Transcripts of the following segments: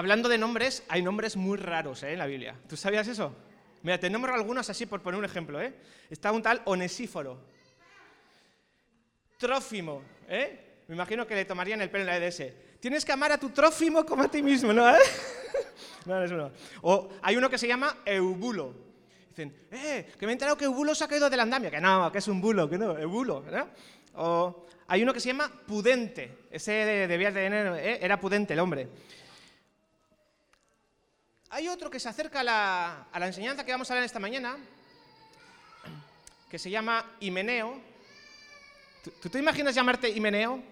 hablando de nombres, hay nombres muy raros ¿eh? en la Biblia. ¿Tú sabías eso? Mira, te nombro algunos así por poner un ejemplo. ¿eh? Está un tal Onesíforo. Trófimo. ¿eh? Me imagino que le tomarían el pelo en la EDS. Tienes que amar a tu trófimo como a ti mismo, ¿no? ¿Eh? O hay uno que se llama Eubulo. Dicen, eh, que me he enterado que Eubulo se ha caído del andamio. Que no, que es un bulo, que no, Eubulo. O hay uno que se llama Pudente. Ese debía tener, ¿eh? era Pudente el hombre. Hay otro que se acerca a la, enseñanza que vamos a ver esta mañana, que se llama Himeneo. ¿Tú, te imaginas llamarte Himeneo?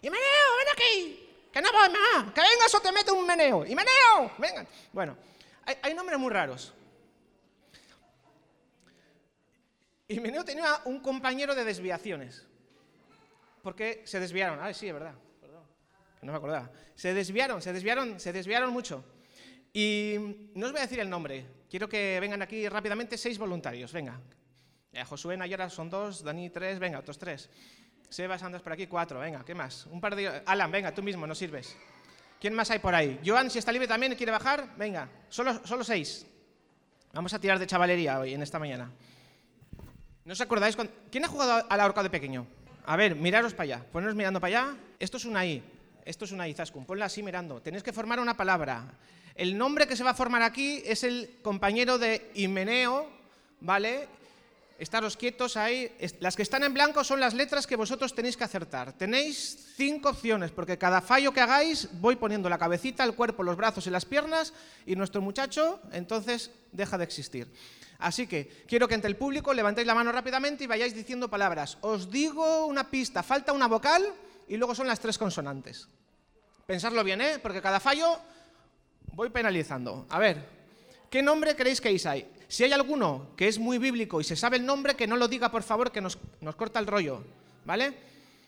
¡Himeneo, ven aquí! ¡Que no voy más! ¡Que vengas o te meto un meneo! ¡Himeneo! ¡Venga! Bueno, hay, hay nombres muy raros. Himeneo tenía un compañero de desviaciones. Porque se desviaron. Ah, sí, es verdad. Perdón. No me acordaba. Se desviaron, se desviaron, se desviaron mucho. Y no os voy a decir el nombre. Quiero que vengan aquí rápidamente seis voluntarios. Venga. Eh, Josué Nayara son dos, Dani tres, venga, otros tres. Sebas andas por aquí, cuatro, venga, ¿qué más? Un par de... Alan, venga, tú mismo, no sirves. ¿Quién más hay por ahí? Joan, si está libre también, quiere bajar, venga. Solo, solo seis. Vamos a tirar de chavalería hoy, en esta mañana. ¿No os acordáis? ¿Quién ha jugado al ahorcado de pequeño? A ver, miraros para allá. Poneros mirando para allá. Esto es una I. Esto es una I, Zaskun. Ponla así mirando. Tenéis que formar una palabra. El nombre que se va a formar aquí es el compañero de Himeneo, ¿vale? Estaros quietos ahí. Las que están en blanco son las letras que vosotros tenéis que acertar. Tenéis cinco opciones, porque cada fallo que hagáis voy poniendo la cabecita, el cuerpo, los brazos y las piernas, y nuestro muchacho entonces deja de existir. Así que quiero que entre el público levantéis la mano rápidamente y vayáis diciendo palabras. Os digo una pista, falta una vocal y luego son las tres consonantes. Pensarlo bien, ¿eh? Porque cada fallo voy penalizando. A ver, ¿qué nombre creéis que hay? Si hay alguno que es muy bíblico y se sabe el nombre, que no lo diga, por favor, que nos, nos corta el rollo. ¿Vale?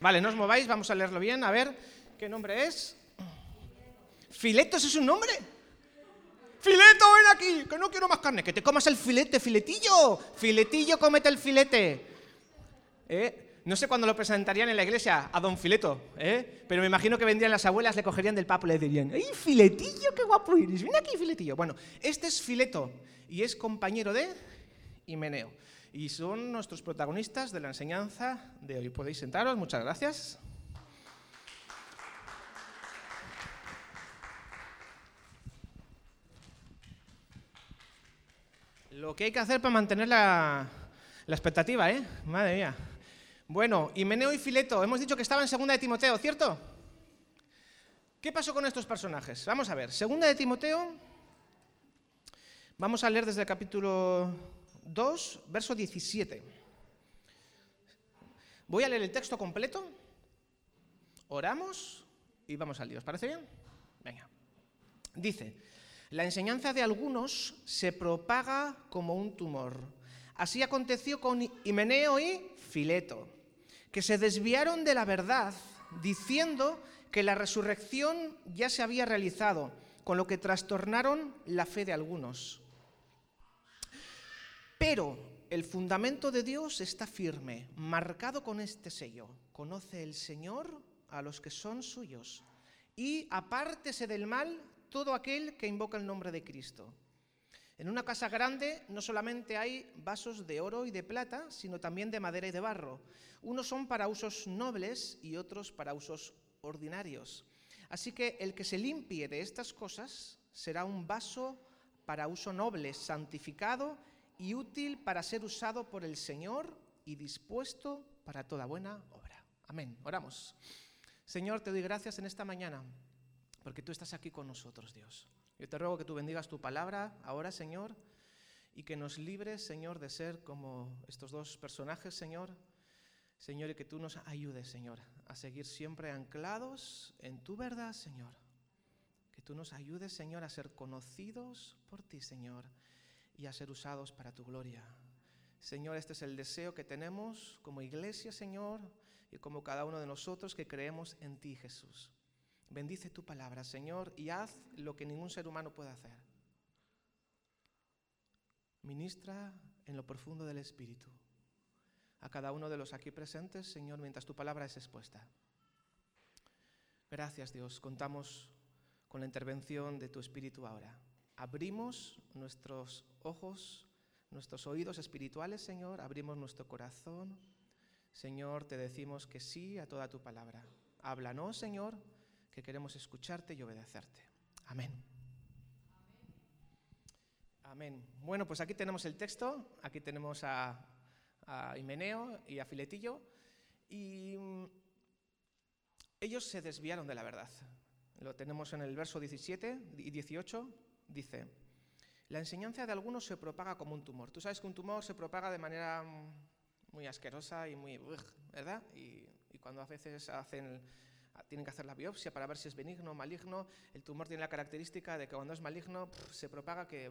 Vale, no os mováis, vamos a leerlo bien. A ver, ¿qué nombre es? ¿Filetos es un nombre? ¡Fileto, ven aquí! Que no quiero más carne. Que te comas el filete, filetillo. Filetillo, cómete el filete. ¿Eh? No sé cuándo lo presentarían en la iglesia a don Fileto, ¿eh? pero me imagino que vendrían las abuelas, le cogerían del papo y le dirían, ¡ay, Filetillo, qué guapo eres! Ven aquí, Filetillo. Bueno, este es Fileto y es compañero de Himeneo. Y son nuestros protagonistas de la enseñanza de hoy. Podéis sentaros, muchas gracias. Lo que hay que hacer para mantener la, la expectativa, ¿eh? Madre mía. Bueno, Himeneo y Fileto, hemos dicho que estaban en Segunda de Timoteo, ¿cierto? ¿Qué pasó con estos personajes? Vamos a ver, Segunda de Timoteo, vamos a leer desde el capítulo 2, verso 17. Voy a leer el texto completo, oramos y vamos al Dios. ¿Parece bien? Venga. Dice, la enseñanza de algunos se propaga como un tumor. Así aconteció con Himeneo y Fileto que se desviaron de la verdad diciendo que la resurrección ya se había realizado, con lo que trastornaron la fe de algunos. Pero el fundamento de Dios está firme, marcado con este sello. Conoce el Señor a los que son suyos y apártese del mal todo aquel que invoca el nombre de Cristo. En una casa grande no solamente hay vasos de oro y de plata, sino también de madera y de barro. Unos son para usos nobles y otros para usos ordinarios. Así que el que se limpie de estas cosas será un vaso para uso noble, santificado y útil para ser usado por el Señor y dispuesto para toda buena obra. Amén. Oramos. Señor, te doy gracias en esta mañana porque tú estás aquí con nosotros, Dios. Yo te ruego que tú bendigas tu palabra ahora, Señor, y que nos libres, Señor, de ser como estos dos personajes, Señor. Señor, y que tú nos ayudes, Señor, a seguir siempre anclados en tu verdad, Señor. Que tú nos ayudes, Señor, a ser conocidos por ti, Señor, y a ser usados para tu gloria. Señor, este es el deseo que tenemos como iglesia, Señor, y como cada uno de nosotros que creemos en ti, Jesús. Bendice tu palabra, Señor, y haz lo que ningún ser humano puede hacer. Ministra en lo profundo del Espíritu a cada uno de los aquí presentes, Señor, mientras tu palabra es expuesta. Gracias, Dios. Contamos con la intervención de tu Espíritu ahora. Abrimos nuestros ojos, nuestros oídos espirituales, Señor, abrimos nuestro corazón. Señor, te decimos que sí a toda tu palabra. Háblanos, Señor, que queremos escucharte y obedecerte. Amén. Amén. Bueno, pues aquí tenemos el texto, aquí tenemos a, a Himeneo y a Filetillo, y mm, ellos se desviaron de la verdad. Lo tenemos en el verso 17 y 18, dice, la enseñanza de algunos se propaga como un tumor. Tú sabes que un tumor se propaga de manera mm, muy asquerosa y muy... ¿verdad? Y, y cuando a veces hacen tienen que hacer la biopsia para ver si es benigno o maligno. El tumor tiene la característica de que cuando es maligno se propaga que...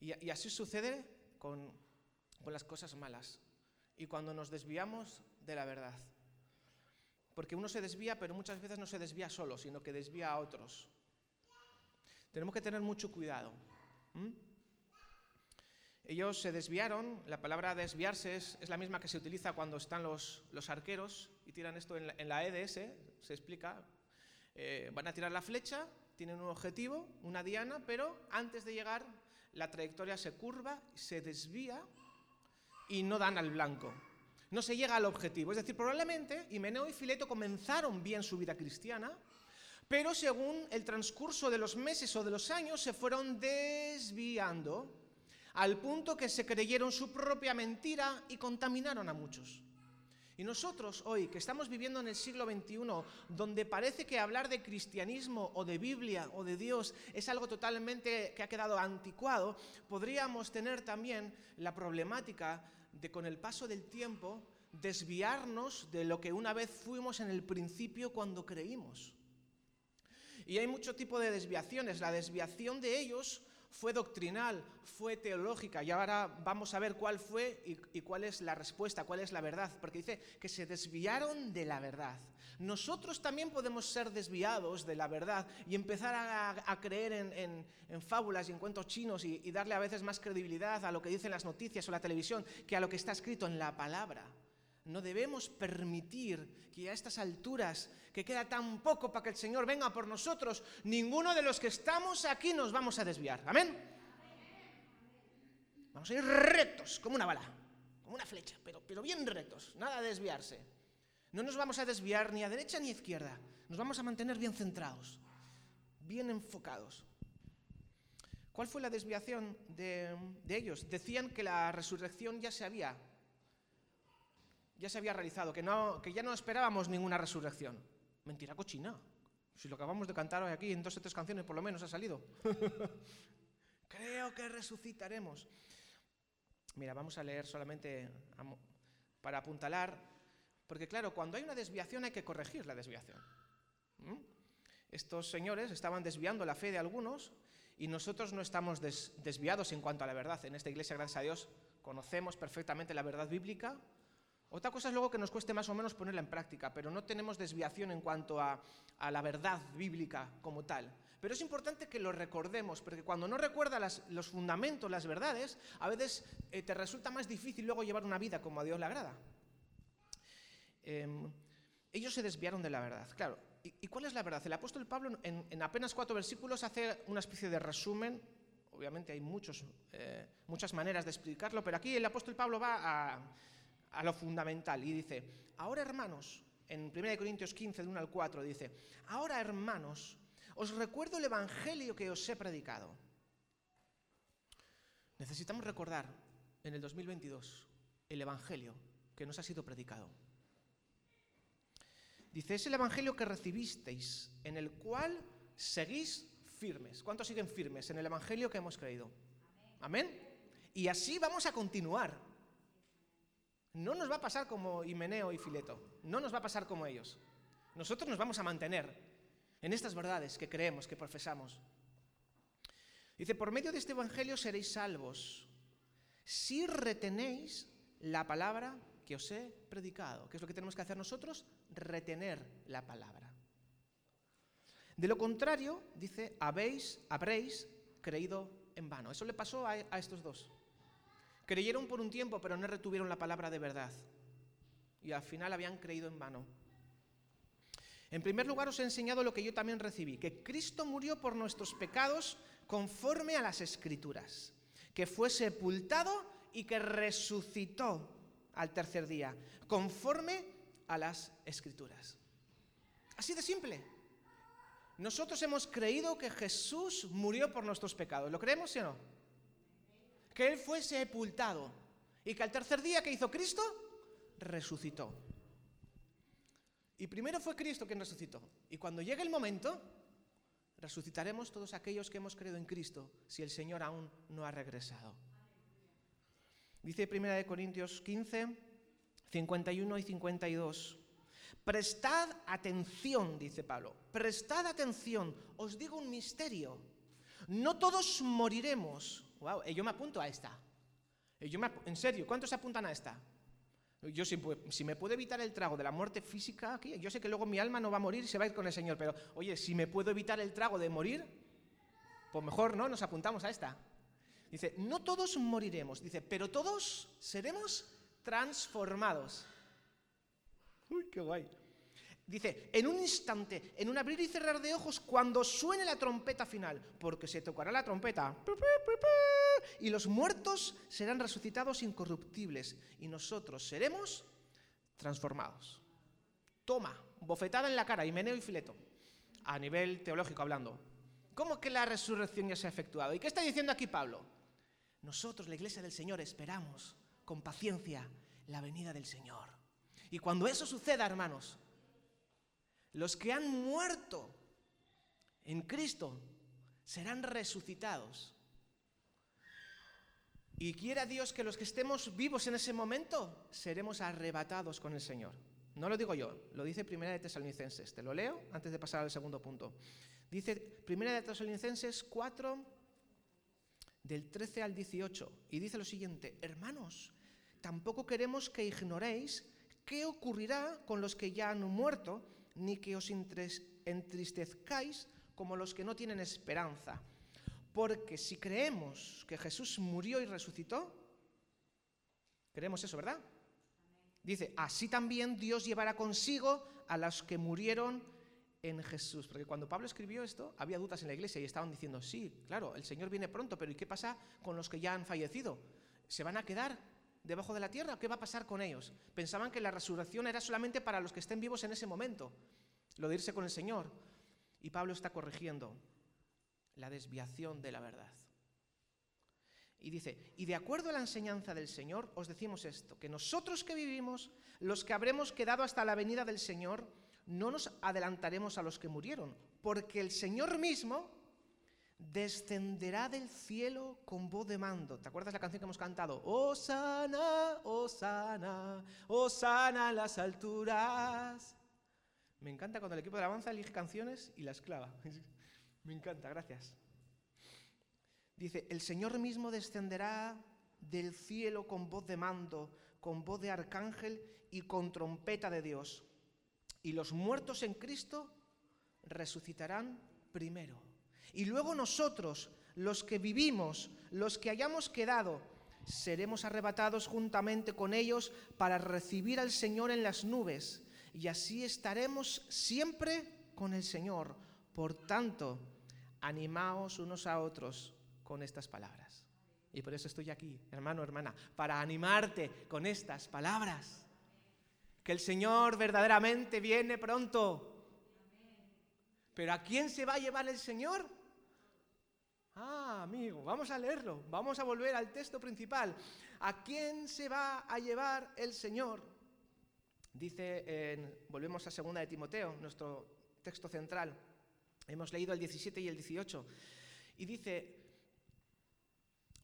Y, así sucede con, con las cosas malas y cuando nos desviamos de la verdad. Porque uno se desvía, pero muchas veces no se desvía solo, sino que desvía a otros. Tenemos que tener mucho cuidado. Ellos se desviaron, la palabra desviarse es, la misma que se utiliza cuando están los, los arqueros y tiran esto en la, EDS, se explica. Eh, van a tirar la flecha, tienen un objetivo, una diana, pero antes de llegar la trayectoria se curva, se desvía y no dan al blanco. No se llega al objetivo. Es decir, probablemente Himeneo y Fileto comenzaron bien su vida cristiana, pero según el transcurso de los meses o de los años se fueron desviando al punto que se creyeron su propia mentira y contaminaron a muchos. Y nosotros hoy, que estamos viviendo en el siglo XXI, donde parece que hablar de cristianismo o de Biblia o de Dios es algo totalmente que ha quedado anticuado, podríamos tener también la problemática de con el paso del tiempo desviarnos de lo que una vez fuimos en el principio cuando creímos. Y hay mucho tipo de desviaciones. La desviación de ellos fue doctrinal, fue teológica, y ahora vamos a ver cuál fue y, cuál es la respuesta, cuál es la verdad, porque dice que se desviaron de la verdad. Nosotros también podemos ser desviados de la verdad y empezar a, creer en, fábulas y en cuentos chinos y darle a veces más credibilidad a lo que dicen las noticias o la televisión que a lo que está escrito en la palabra. No debemos permitir que a estas alturas, que queda tan poco para que el Señor venga por nosotros, ninguno de los que estamos aquí nos vamos a desviar. Amén. Vamos a ir rectos, como una bala, como una flecha, pero, pero bien rectos, nada de desviarse. No nos vamos a desviar ni a derecha ni a izquierda, nos vamos a mantener bien centrados, bien enfocados. ¿Cuál fue la desviación de, de ellos? Decían que la resurrección ya se había ya se había realizado, que, no, que ya no esperábamos ninguna resurrección. Mentira cochina. Si lo acabamos de cantar hoy aquí, en dos o tres canciones por lo menos ha salido. Creo que resucitaremos. Mira, vamos a leer solamente para apuntalar, porque claro, cuando hay una desviación hay que corregir la desviación. ¿Mm? Estos señores estaban desviando la fe de algunos y nosotros no estamos desviados en cuanto a la verdad. En esta iglesia, gracias a Dios, conocemos perfectamente la verdad bíblica, otra cosa es luego que nos cueste más o menos ponerla en práctica, pero no tenemos desviación en cuanto a, la verdad bíblica como tal. Pero es importante que lo recordemos, porque cuando no recuerdas los fundamentos, las verdades, a veces eh, te resulta más difícil luego llevar una vida como a Dios le agrada. Em, ellos se desviaron de la verdad, claro. ¿Y, cuál es la verdad? El apóstol Pablo en, apenas cuatro versículos hace una especie de resumen. Obviamente hay muchos, eh, muchas maneras de explicarlo, pero aquí el apóstol Pablo va a a lo fundamental y dice, ahora hermanos, en 1 Corintios 15, de 1 al 4, dice, ahora hermanos, os recuerdo el Evangelio que os he predicado. Necesitamos recordar en el 2022 el Evangelio que nos ha sido predicado. Dice, es el Evangelio que recibisteis, en el cual seguís firmes. ¿Cuántos siguen firmes en el Evangelio que hemos creído? Amén. Y así vamos a continuar. No nos va a pasar como Himeneo y Fileto, no nos va a pasar como ellos. Nosotros nos vamos a mantener en estas verdades que creemos, que profesamos. Dice, por medio de este Evangelio seréis salvos si retenéis la palabra que os he predicado. ¿Qué es lo que tenemos que hacer nosotros? Retener la palabra. De lo contrario, dice, habéis, habréis creído en vano. Eso le pasó a, a estos dos. Creyeron por un tiempo, pero no retuvieron la palabra de verdad. Y al final habían creído en vano. En primer lugar os he enseñado lo que yo también recibí, que Cristo murió por nuestros pecados conforme a las escrituras, que fue sepultado y que resucitó al tercer día, conforme a las escrituras. Así de simple. Nosotros hemos creído que Jesús murió por nuestros pecados. ¿Lo creemos, o no? Que Él fue sepultado y que al tercer día que hizo Cristo, resucitó. Y primero fue Cristo quien resucitó. Y cuando llegue el momento, resucitaremos todos aquellos que hemos creído en Cristo si el Señor aún no ha regresado. Dice 1 Corintios 15, 51 y 52. Prestad atención, dice Pablo, prestad atención, os digo un misterio. No todos moriremos. Wow, eh, yo me apunto a esta. Eh, yo en serio, ¿cuántos se apuntan a esta? Yo si, si, me puedo evitar el trago de la muerte física aquí, yo sé que luego mi alma no va a morir y se va a ir con el Señor, pero oye, si me puedo evitar el trago de morir, pues mejor, ¿no? Nos apuntamos a esta. Dice, no todos moriremos, dice, pero todos seremos transformados. Uy, qué guay. Dice, en un instante, en un abrir y cerrar de ojos, cuando suene la trompeta final, porque se tocará la trompeta, y los muertos serán resucitados incorruptibles, y nosotros seremos transformados. Toma, bofetada en la cara, y meneo y fileto, a nivel teológico hablando. ¿Cómo que la resurrección ya se ha efectuado? ¿Y qué está diciendo aquí Pablo? Nosotros, la iglesia del Señor, esperamos con paciencia la venida del Señor. Y cuando eso suceda, hermanos, los que han muerto en Cristo serán resucitados. Y quiera Dios que los que estemos vivos en ese momento seremos arrebatados con el Señor. No lo digo yo, lo dice Primera de Tesalonicenses. Te lo leo antes de pasar al segundo punto. Dice Primera de Tesalonicenses 4 del 13 al 18 y dice lo siguiente, hermanos, tampoco queremos que ignoréis qué ocurrirá con los que ya han muerto ni que os entristezcáis como los que no tienen esperanza. Porque si creemos que Jesús murió y resucitó, creemos eso, ¿verdad? Dice, así también Dios llevará consigo a los que murieron en Jesús. Porque cuando Pablo escribió esto, había dudas en la iglesia y estaban diciendo, sí, claro, el Señor viene pronto, pero ¿y qué pasa con los que ya han fallecido? ¿Se van a quedar debajo de la tierra? ¿Qué va a pasar con ellos? Pensaban que la resurrección era solamente para los que estén vivos en ese momento, lo de irse con el Señor. Y Pablo está corrigiendo la desviación de la verdad. Y dice, y de acuerdo a la enseñanza del Señor, os decimos esto, que nosotros que vivimos, los que habremos quedado hasta la venida del Señor, no nos adelantaremos a los que murieron, porque el Señor mismo descenderá del cielo con voz de mando. ¿Te acuerdas la canción que hemos cantado? Oh sana, oh sana, oh sana en las alturas. Me encanta cuando el equipo de alabanza elige canciones y las clava. Me encanta, gracias. Dice, el Señor mismo descenderá del cielo con voz de mando, con voz de arcángel y con trompeta de Dios. Y los muertos en Cristo resucitarán primero. Y luego nosotros, los que vivimos, los que hayamos quedado, seremos arrebatados juntamente con ellos para recibir al Señor en las nubes. Y así estaremos siempre con el Señor. Por tanto, animaos unos a otros con estas palabras. Y por eso estoy aquí, hermano, hermana, para animarte con estas palabras. Que el Señor verdaderamente viene pronto. Pero ¿a quién se va a llevar el Señor? Ah, amigo, vamos a leerlo, vamos a volver al texto principal. ¿A quién se va a llevar el Señor? Dice, volvemos a segunda de Timoteo, nuestro texto central. Hemos leído el 17 y el 18. Y dice,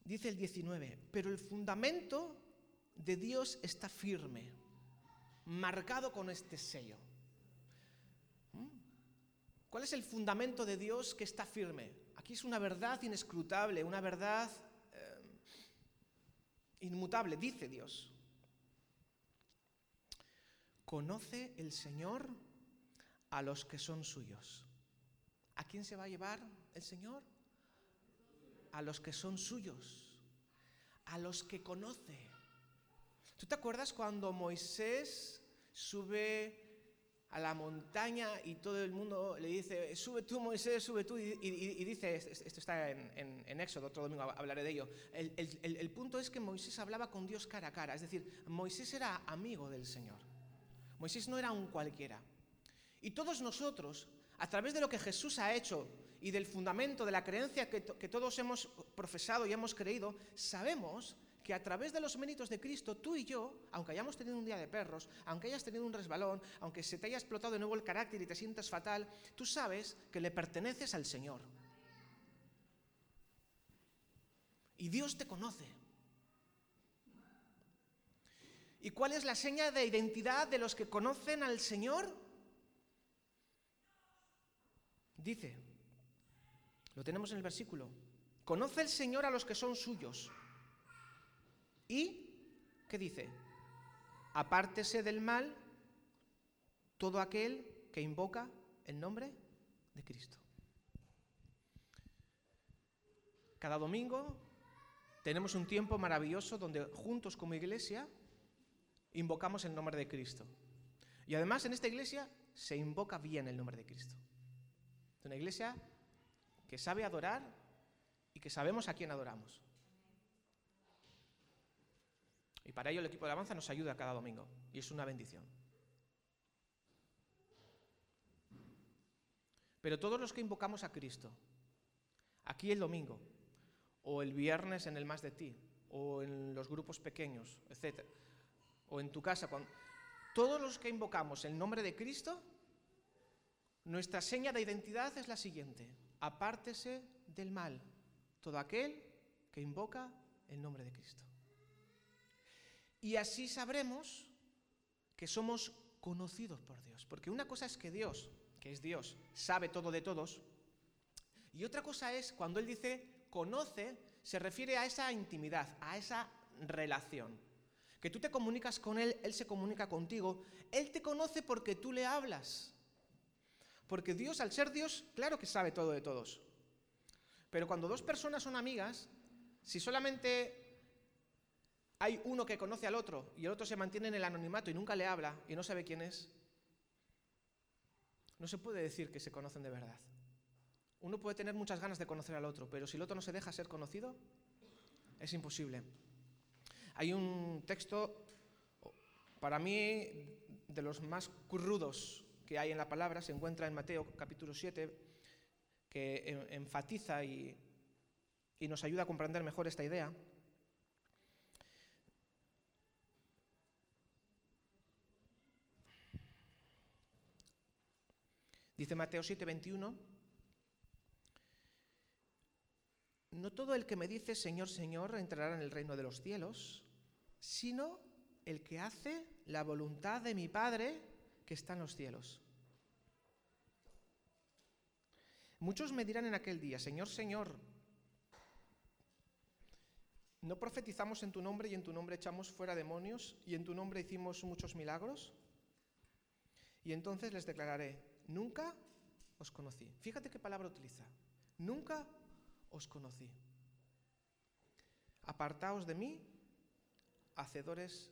dice el 19, pero el fundamento de Dios está firme, marcado con este sello. ¿Mm? ¿Cuál es el fundamento de Dios que está firme? Aquí es una verdad inescrutable, una verdad eh, inmutable, dice Dios. Conoce el Señor a los que son suyos. ¿A quién se va a llevar el Señor? A los que son suyos, a los que conoce. ¿Tú te acuerdas cuando Moisés sube a la montaña y todo el mundo le dice, sube tú Moisés, sube tú, y, dice, esto está en, Éxodo, otro domingo hablaré de ello, el, el punto es que Moisés hablaba con Dios cara a cara, es decir, Moisés era amigo del Señor, Moisés no era un cualquiera. Y todos nosotros, a través de lo que Jesús ha hecho y del fundamento de la creencia que, todos hemos profesado y hemos creído, sabemos que a través de los méritos de Cristo, tú y yo, aunque hayamos tenido un día de perros, aunque hayas tenido un resbalón, aunque se te haya explotado de nuevo el carácter y te sientas fatal, tú sabes que le perteneces al Señor. Y Dios te conoce. ¿Y cuál es la seña de identidad de los que conocen al Señor? Dice, lo tenemos en el versículo, conoce el Señor a los que son suyos. ¿Y qué dice? Apártese del mal todo aquel que invoca el nombre de Cristo. Cada domingo tenemos un tiempo maravilloso donde juntos como iglesia invocamos el nombre de Cristo. Y además en esta iglesia se invoca bien el nombre de Cristo. Es una iglesia que sabe adorar y que sabemos a quién adoramos. Y para ello el equipo de alabanza nos ayuda cada domingo y es una bendición. Pero todos los que invocamos a Cristo, aquí el domingo, o el viernes en el Más de Ti, o en los grupos pequeños, etc., o en tu casa, todos los que invocamos el nombre de Cristo, nuestra seña de identidad es la siguiente. Apártese del mal todo aquel que invoca el nombre de Cristo. Y así sabremos que somos conocidos por Dios. Porque una cosa es que Dios, que es Dios, sabe todo de todos. Y otra cosa es cuando Él dice conoce, se refiere a esa intimidad, a esa relación. Que tú te comunicas con Él, Él se comunica contigo. Él te conoce porque tú le hablas. Porque Dios, al ser Dios, claro que sabe todo de todos. Pero cuando dos personas son amigas, si solamente hay uno que conoce al otro y el otro se mantiene en el anonimato y nunca le habla y no sabe quién es, no se puede decir que se conocen de verdad. Uno puede tener muchas ganas de conocer al otro, pero si el otro no se deja ser conocido, es imposible. Hay un texto, para mí, de los más crudos que hay en la palabra se encuentra en Mateo capítulo 7, que enfatiza y, y nos ayuda a comprender mejor esta idea. Dice Mateo 7, 21, no todo el que me dice Señor, Señor entrará en el reino de los cielos, sino el que hace la voluntad de mi Padre que está en los cielos. Muchos me dirán en aquel día, Señor, Señor, ¿no profetizamos en tu nombre y en tu nombre echamos fuera demonios y en tu nombre hicimos muchos milagros? Y entonces les declararé, nunca os conocí. Fíjate qué palabra utiliza. Nunca os conocí. Apartaos de mí, hacedores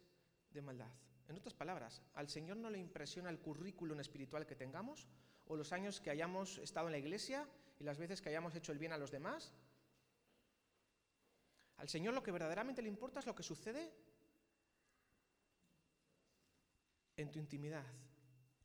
de maldad. En otras palabras, al Señor no le impresiona el currículum espiritual que tengamos o los años que hayamos estado en la iglesia y las veces que hayamos hecho el bien a los demás. Al Señor lo que verdaderamente le importa es lo que sucede en tu intimidad,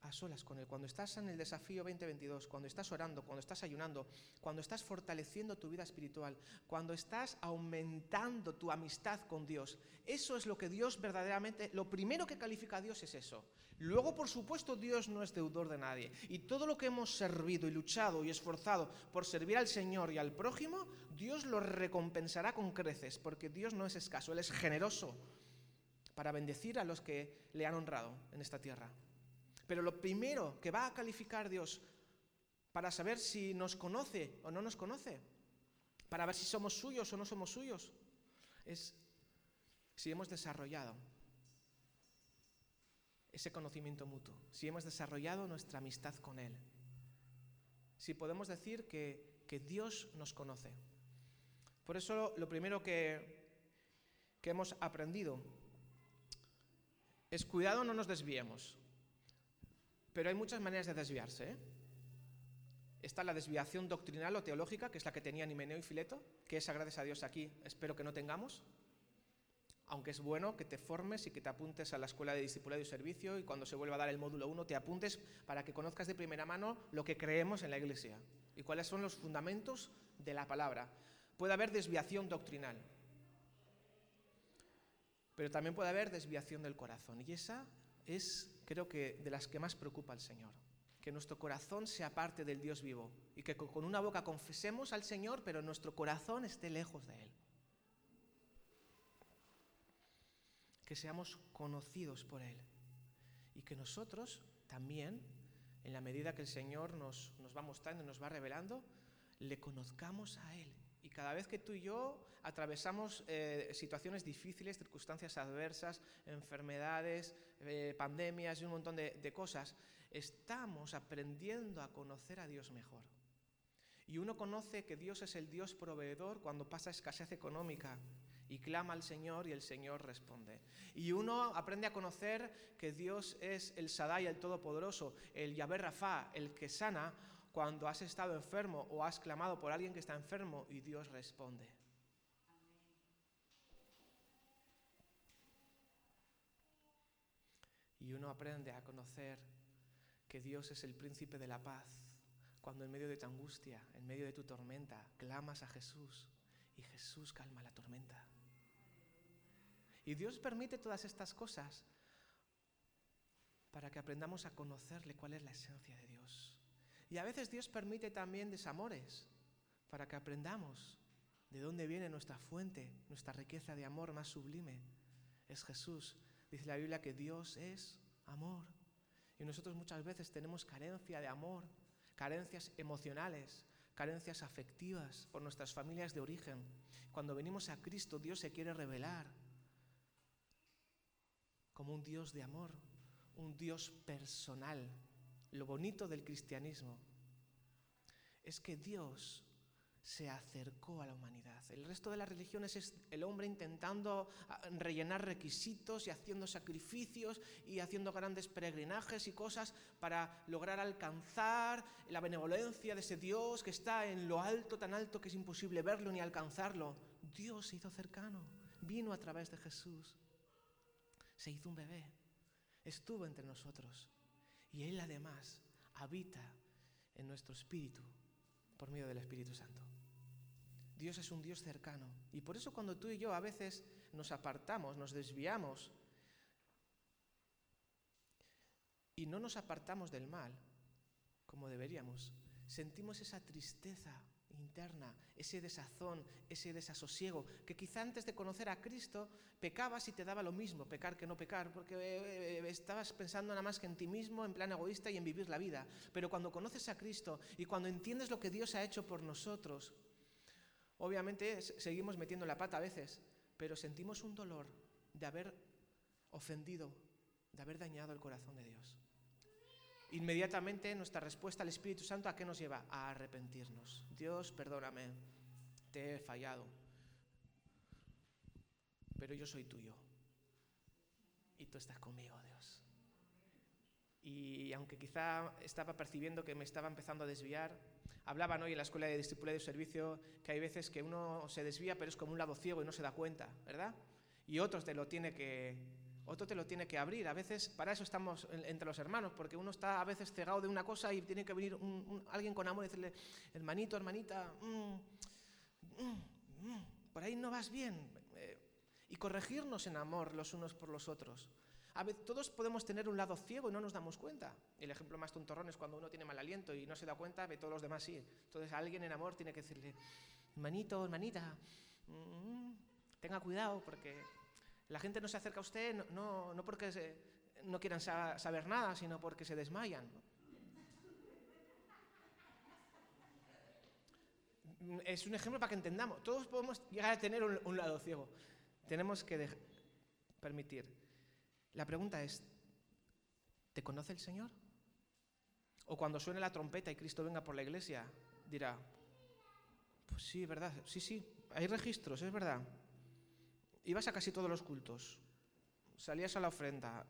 a solas con Él, cuando estás en el desafío 2022, cuando estás orando, cuando estás ayunando, cuando estás fortaleciendo tu vida espiritual, cuando estás aumentando tu amistad con Dios. Eso es lo que Dios verdaderamente, lo primero que califica a Dios es eso. Luego, por supuesto, Dios no es deudor de nadie. Y todo lo que hemos servido y luchado y esforzado por servir al Señor y al prójimo, Dios lo recompensará con creces, porque Dios no es escaso, Él es generoso para bendecir a los que le han honrado en esta tierra. Pero lo primero que va a calificar Dios para saber si nos conoce o no nos conoce, para ver si somos suyos o no somos suyos, es si hemos desarrollado ese conocimiento mutuo, si hemos desarrollado nuestra amistad con Él, si podemos decir que, Dios nos conoce. Por eso lo primero que, que hemos aprendido es cuidado, no nos desviemos. Pero hay muchas maneras de desviarse. ¿eh? Está la desviación doctrinal o teológica, que es la que tenían Himeneo y Fileto, que esa, gracias a Dios, aquí espero que no tengamos. Aunque es bueno que te formes y que te apuntes a la escuela de discipulado y servicio y cuando se vuelva a dar el módulo 1 te apuntes para que conozcas de primera mano lo que creemos en la iglesia y cuáles son los fundamentos de la palabra. Puede haber desviación doctrinal, pero también puede haber desviación del corazón y esa es creo que de las que más preocupa al Señor. Que nuestro corazón sea parte del Dios vivo y que con una boca confesemos al Señor, pero nuestro corazón esté lejos de Él. Que seamos conocidos por Él y que nosotros también, en la medida que el Señor nos, nos va mostrando y nos va revelando, le conozcamos a Él y cada vez que tú y yo atravesamos eh, situaciones difíciles, circunstancias adversas, enfermedades, eh, pandemias y un montón de, cosas, estamos aprendiendo a conocer a Dios mejor. Y uno conoce que Dios es el Dios proveedor cuando pasa escasez económica y clama al Señor y el Señor responde. Y uno aprende a conocer que Dios es el Sadai, el Todopoderoso, el Yahvé Rafa, el que sana, cuando has estado enfermo o has clamado por alguien que está enfermo y Dios responde. Y uno aprende a conocer que Dios es el príncipe de la paz cuando en medio de tu angustia, en medio de tu tormenta, clamas a Jesús y Jesús calma la tormenta. Y Dios permite todas estas cosas para que aprendamos a conocerle cuál es la esencia de Dios. Y a veces Dios permite también desamores para que aprendamos de dónde viene nuestra fuente, nuestra riqueza de amor más sublime. Es Jesús. Dice la Biblia que Dios es amor. Y nosotros muchas veces tenemos carencia de amor, carencias emocionales, carencias afectivas por nuestras familias de origen. Cuando venimos a Cristo, Dios se quiere revelar como un Dios de amor, un Dios personal, lo bonito del cristianismo es que Dios se acercó a la humanidad. El resto de las religiones es el hombre intentando ah, rellenar requisitos y haciendo sacrificios y haciendo grandes peregrinajes y cosas para lograr alcanzar la benevolencia de ese Dios que está en lo alto, tan alto que es imposible verlo ni alcanzarlo. Dios se hizo cercano, vino a través de Jesús, se hizo un bebé, estuvo entre nosotros y Él además habita en nuestro espíritu por medio del Espíritu Santo. Dios es un Dios cercano. Y por eso cuando tú y yo a veces nos apartamos, nos desviamos y no nos apartamos del mal como deberíamos, sentimos esa tristeza interna, ese desazón, ese desasosiego, que quizá antes de conocer a Cristo pecabas y te daba lo mismo, pecar que no pecar, porque eh, eh, estabas pensando nada más que en ti mismo, en plan egoísta y en vivir la vida. Pero cuando conoces a Cristo y cuando entiendes lo que Dios ha hecho por nosotros, obviamente seguimos metiendo la pata a veces, pero sentimos un dolor de haber ofendido, de haber dañado el corazón de Dios. Inmediatamente nuestra respuesta al Espíritu Santo a qué nos lleva? A arrepentirnos. Dios, perdóname, te he fallado, pero yo soy tuyo y tú estás conmigo, Dios. Y aunque quizá estaba percibiendo que me estaba empezando a desviar, hablaban hoy en la escuela de discipulado y servicio que hay veces que uno se desvía, pero es como un lado ciego y no se da cuenta, ¿verdad? Y otros te lo tiene que, otro te lo tiene que abrir. A veces, para eso estamos entre los hermanos, porque uno está a veces cegado de una cosa y tiene que venir alguien con amor y decirle, hermanito, hermanita, mm, mm, mm, por ahí no vas bien. Eh, y corregirnos en amor los unos por los otros. A veces, todos podemos tener un lado ciego y no nos damos cuenta. El ejemplo más tontorrón es cuando uno tiene mal aliento y no se da cuenta, ve todos los demás sí. Entonces alguien en amor tiene que decirle, hermanito, hermanita, tenga cuidado porque la gente no se acerca a usted no, no, porque no quieran saber nada, sino porque se desmayan. Es un ejemplo para que entendamos. Todos podemos llegar a tener un, lado ciego. Tenemos que permitir. La pregunta es, ¿te conoce el Señor? O cuando suene la trompeta y Cristo venga por la iglesia, dirá, pues sí, verdad, sí, sí, hay registros, es verdad ibas a casi todos los cultos, salías a la ofrenda,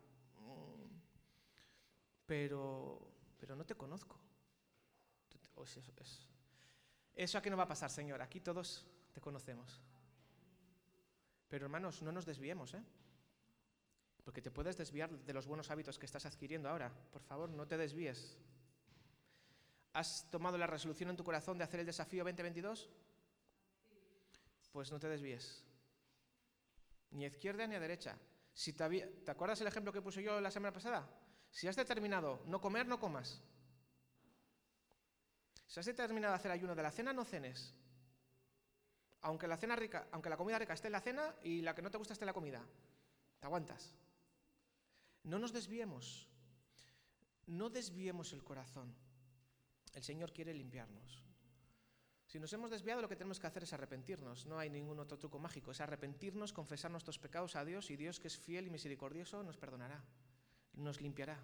pero, pero no te conozco. Eso aquí no va a pasar, Señor. Aquí todos te conocemos. Pero hermanos, no nos desviemos, ¿eh? Porque te puedes desviar de los buenos hábitos que estás adquiriendo ahora. Por favor, no te desvíes. ¿Has tomado la resolución en tu corazón de hacer el desafío 2022? Pues no te desvíes. Ni a izquierda ni a derecha. Si te, ¿Te acuerdas el ejemplo que puse yo la semana pasada? Si has determinado no comer, no comas. Si has determinado hacer ayuno de la cena, no cenes. Aunque la, cena rica, aunque la comida rica esté en la cena y la que no te gusta esté en la comida. Te aguantas. No nos desviemos. No desviemos el corazón. El Señor quiere limpiarnos. Si nos hemos desviado, lo que tenemos que hacer es arrepentirnos. No hay ningún otro truco mágico. Es arrepentirnos, confesar nuestros pecados a Dios y Dios, que es fiel y misericordioso, nos perdonará, nos limpiará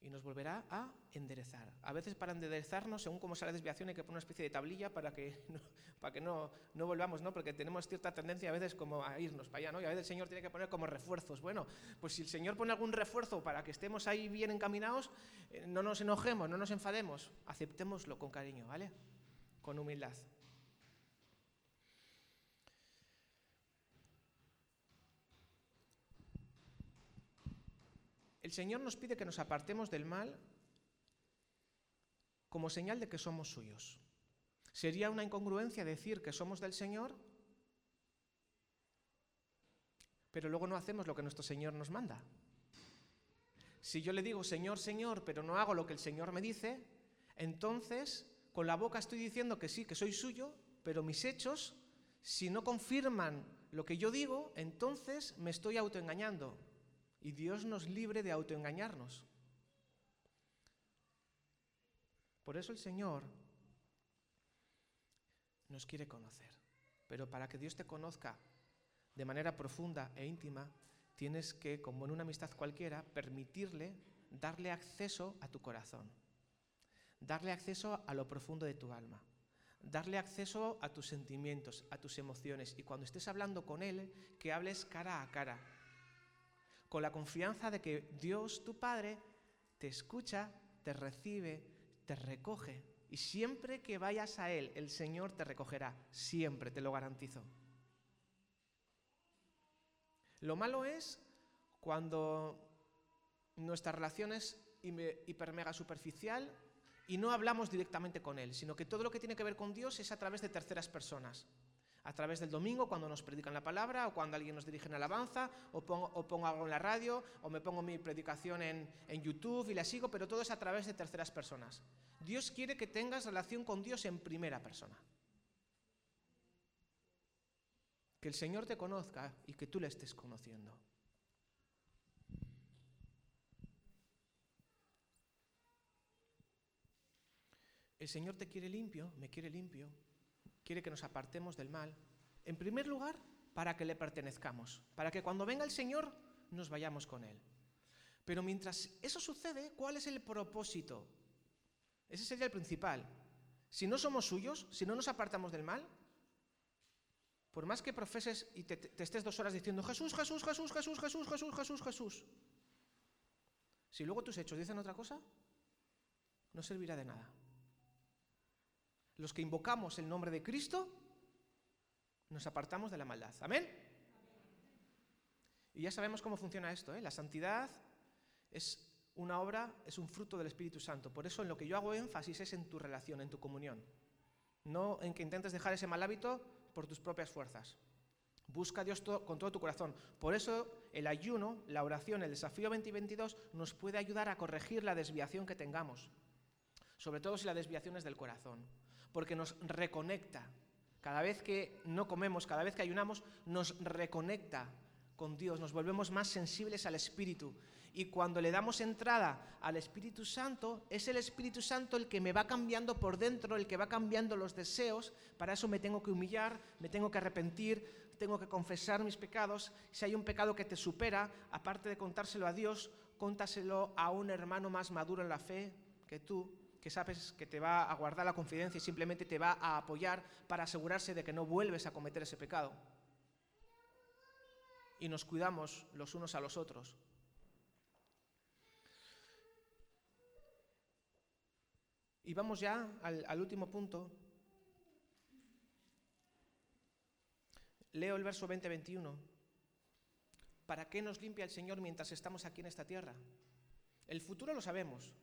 y nos volverá a enderezar. A veces para enderezarnos, según cómo sale la desviación, hay que poner una especie de tablilla para que no volvamos, ¿no? porque tenemos cierta tendencia a veces como a irnos para allá, ¿no? y a veces el Señor tiene que poner como refuerzos. Bueno, pues si el Señor pone algún refuerzo para que estemos ahí bien encaminados, eh, no nos enojemos, no nos enfademos, aceptémoslo con cariño, ¿vale? Con humildad. El Señor nos pide que nos apartemos del mal como señal de que somos suyos. ¿Sería una incongruencia decir que somos del Señor, pero luego no hacemos lo que nuestro Señor nos manda? Si yo le digo Señor, Señor, pero no hago lo que el Señor me dice, entonces con la boca estoy diciendo que sí, que soy suyo, pero mis hechos, si no confirman lo que yo digo, entonces me estoy autoengañando. Y Dios nos libre de autoengañarnos. Por eso el Señor nos quiere conocer. Pero para que Dios te conozca de manera profunda e íntima, tienes que, como en una amistad cualquiera, permitirle darle acceso a tu corazón, darle acceso a lo profundo de tu alma, darle acceso a tus sentimientos, a tus emociones. Y cuando estés hablando con Él, que hables cara a cara, con la confianza de que Dios, tu Padre, te escucha, te recibe, te recoge. Y siempre que vayas a Él, el Señor te recogerá. Siempre, te lo garantizo. Lo malo es cuando nuestra relación es hiper mega superficial y no hablamos directamente con Él, sino que todo lo que tiene que ver con Dios es a través de terceras personas a través del domingo cuando nos predican la palabra o cuando alguien nos dirige en alabanza o pongo, algo en la radio o me pongo mi predicación en, en YouTube y la sigo, pero todo es a través de terceras personas. Dios quiere que tengas relación con Dios en primera persona. Que el Señor te conozca y que tú le estés conociendo. El Señor te quiere limpio, me quiere limpio, quiere que nos apartemos del mal. En primer lugar, para que le pertenezcamos, para que cuando venga el Señor nos vayamos con Él. Pero mientras eso sucede, ¿cuál es el propósito? Ese sería el principal. Si no somos suyos, si no nos apartamos del mal, por más que profeses y te, estés dos horas diciendo Jesús, Jesús, Jesús, Jesús, Jesús, Jesús, Jesús, Jesús, si luego tus hechos dicen otra cosa, no servirá de nada los que invocamos el nombre de Cristo, nos apartamos de la maldad. ¿Amén? Y ya sabemos cómo funciona esto. ¿eh? La santidad es una obra, es un fruto del Espíritu Santo. Por eso en lo que yo hago énfasis es en tu relación, en tu comunión. No en que intentes dejar ese mal hábito por tus propias fuerzas. Busca a Dios con todo tu corazón. Por eso el ayuno, la oración, el desafío 2022 nos puede ayudar a corregir la desviación que tengamos. Sobre todo si la desviación es del corazón porque nos reconecta. Cada vez que no comemos, cada vez que ayunamos, nos reconecta con Dios, nos volvemos más sensibles al Espíritu. Y cuando le damos entrada al Espíritu Santo, es el Espíritu Santo el que me va cambiando por dentro, el que va cambiando los deseos. Para eso me tengo que humillar, me tengo que arrepentir, tengo que confesar mis pecados. Si hay un pecado que te supera, aparte de contárselo a Dios, contaselo a un hermano más maduro en la fe que tú, que sabes que te va a guardar la confidencia y simplemente te va a apoyar para asegurarse de que no vuelves a cometer ese pecado. Y nos cuidamos los unos a los otros. Y vamos ya al, último punto. Leo el verso 20-21. ¿Para qué nos limpia el Señor mientras estamos aquí en esta tierra? El futuro lo sabemos.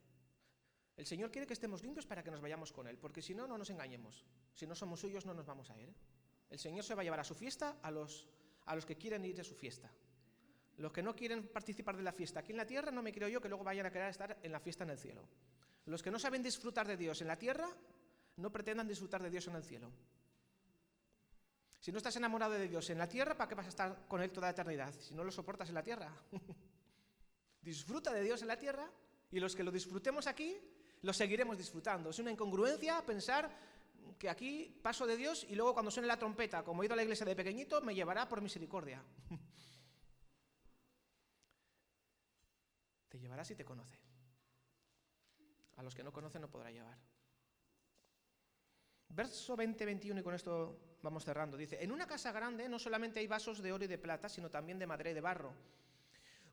El Señor quiere que estemos limpios para que nos vayamos con Él, porque si no, no nos engañemos. Si no somos suyos, no nos vamos a ir. El Señor se va a llevar a su fiesta a los, a los que quieren ir a su fiesta. Los que no quieren participar de la fiesta aquí en la tierra, no me creo yo que luego vayan a querer estar en la fiesta en el cielo. Los que no saben disfrutar de Dios en la tierra, no pretendan disfrutar de Dios en el cielo. Si no estás enamorado de Dios en la tierra, ¿para qué vas a estar con Él toda la eternidad? Si no lo soportas en la tierra. Disfruta de Dios en la tierra y los que lo disfrutemos aquí, lo seguiremos disfrutando. Es una incongruencia pensar que aquí paso de Dios y luego cuando suene la trompeta, como he ido a la iglesia de pequeñito, me llevará por misericordia. te llevará si te conoce. A los que no conocen no podrá llevar. Verso 20-21, y con esto vamos cerrando. Dice, en una casa grande no solamente hay vasos de oro y de plata, sino también de madera y de barro.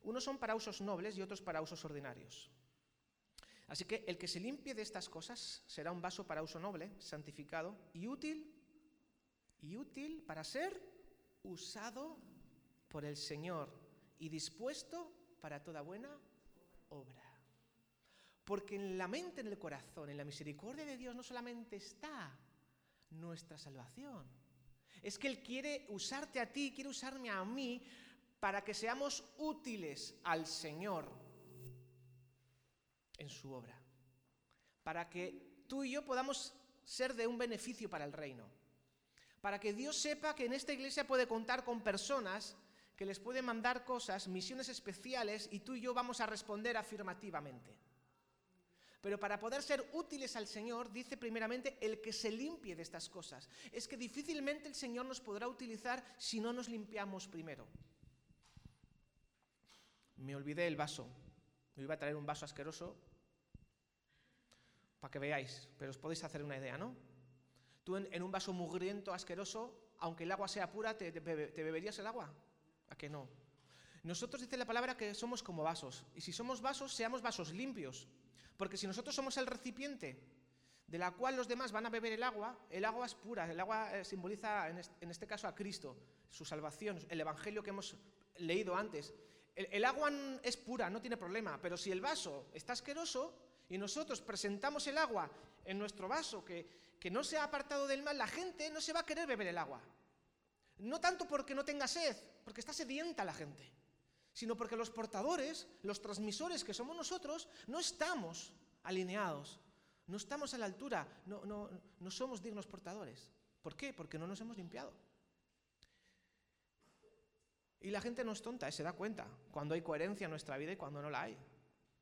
Unos son para usos nobles y otros para usos ordinarios. Así que el que se limpie de estas cosas será un vaso para uso noble, santificado y útil, y útil para ser usado por el Señor y dispuesto para toda buena obra. Porque en la mente, en el corazón, en la misericordia de Dios no solamente está nuestra salvación, es que Él quiere usarte a ti, quiere usarme a mí para que seamos útiles al Señor en su obra. Para que tú y yo podamos ser de un beneficio para el reino. Para que Dios sepa que en esta iglesia puede contar con personas que les puede mandar cosas, misiones especiales, y tú y yo vamos a responder afirmativamente. Pero para poder ser útiles al Señor, dice primeramente el que se limpie de estas cosas. Es que difícilmente el Señor nos podrá utilizar si no nos limpiamos primero. Me olvidé el vaso. Me iba a traer un vaso asqueroso para que veáis, pero os podéis hacer una idea, ¿no? Tú en, un vaso mugriento, asqueroso, aunque el agua sea pura, ¿te, beberías el agua? ¿A qué no? Nosotros dice la palabra que somos como vasos. Y si somos vasos, seamos vasos limpios. Porque si nosotros somos el recipiente de la cual los demás van a beber el agua, el agua es pura. El agua eh, simboliza, en este caso, a Cristo, su salvación, el evangelio que hemos leído antes. El, agua es pura, no tiene problema. Pero si el vaso está asqueroso y nosotros presentamos el agua en nuestro vaso que, que no se ha apartado del mal, la gente no se va a querer beber el agua. No tanto porque no tenga sed, porque está sedienta la gente, sino porque los portadores, los transmisores que somos nosotros, no estamos alineados, no estamos a la altura, no, no somos dignos portadores. ¿Por qué? Porque no nos hemos limpiado. Y la gente no es tonta, se da cuenta cuando hay coherencia en nuestra vida y cuando no la hay.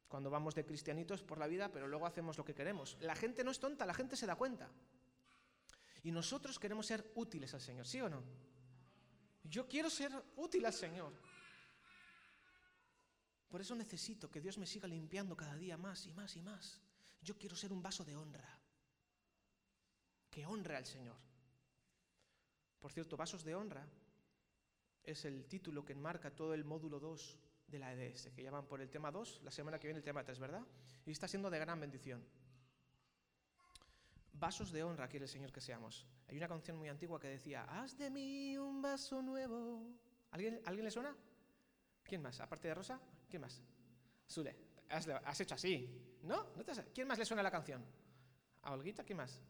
Cuando vamos de cristianitos por la vida, pero luego hacemos lo que queremos. La gente no es tonta, la gente se da cuenta. Y nosotros queremos ser útiles al Señor, ¿sí o no? Yo quiero ser útil al Señor. Por eso necesito que Dios me siga limpiando cada día más y más y más. Yo quiero ser un vaso de honra, que honre al Señor. Por cierto, vasos de honra es el título que enmarca todo el módulo 2 de la EDS, que llaman por el tema 2, la semana que viene el tema 3, ¿verdad? Y está siendo de gran bendición. Vasos de honra quiere el Señor que seamos. Hay una canción muy antigua que decía, haz de mí un vaso nuevo. ¿Alguien, ¿alguien le suena? ¿Quién más? Aparte de Rosa, ¿quién más? Sule, has, hecho así. ¿No? ¿Quién más le suena la canción? ¿A Olguita? ¿Quién más?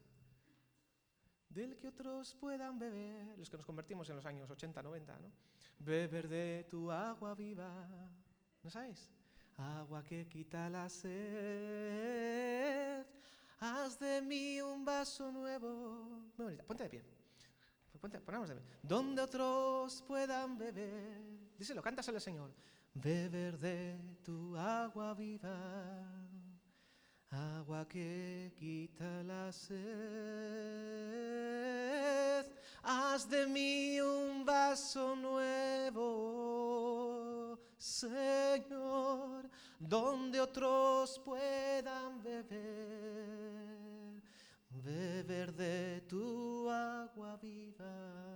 Del que otros puedan beber, los que nos convertimos en los años 80, 90, ¿no? Beber de tu agua viva. ¿No sabes? Agua que quita la sed haz de mí un vaso nuevo. Muy bonita, ponte de pie. Ponte, ponemos de pie. Donde otros puedan beber. Díselo, cántaselo al Señor. Beber de tu agua viva, agua que quita la sed, haz de mí un vaso nuevo, Señor, donde otros puedan beber, beber de tu agua viva.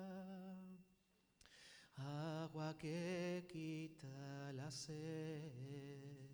Agua que quita la sed.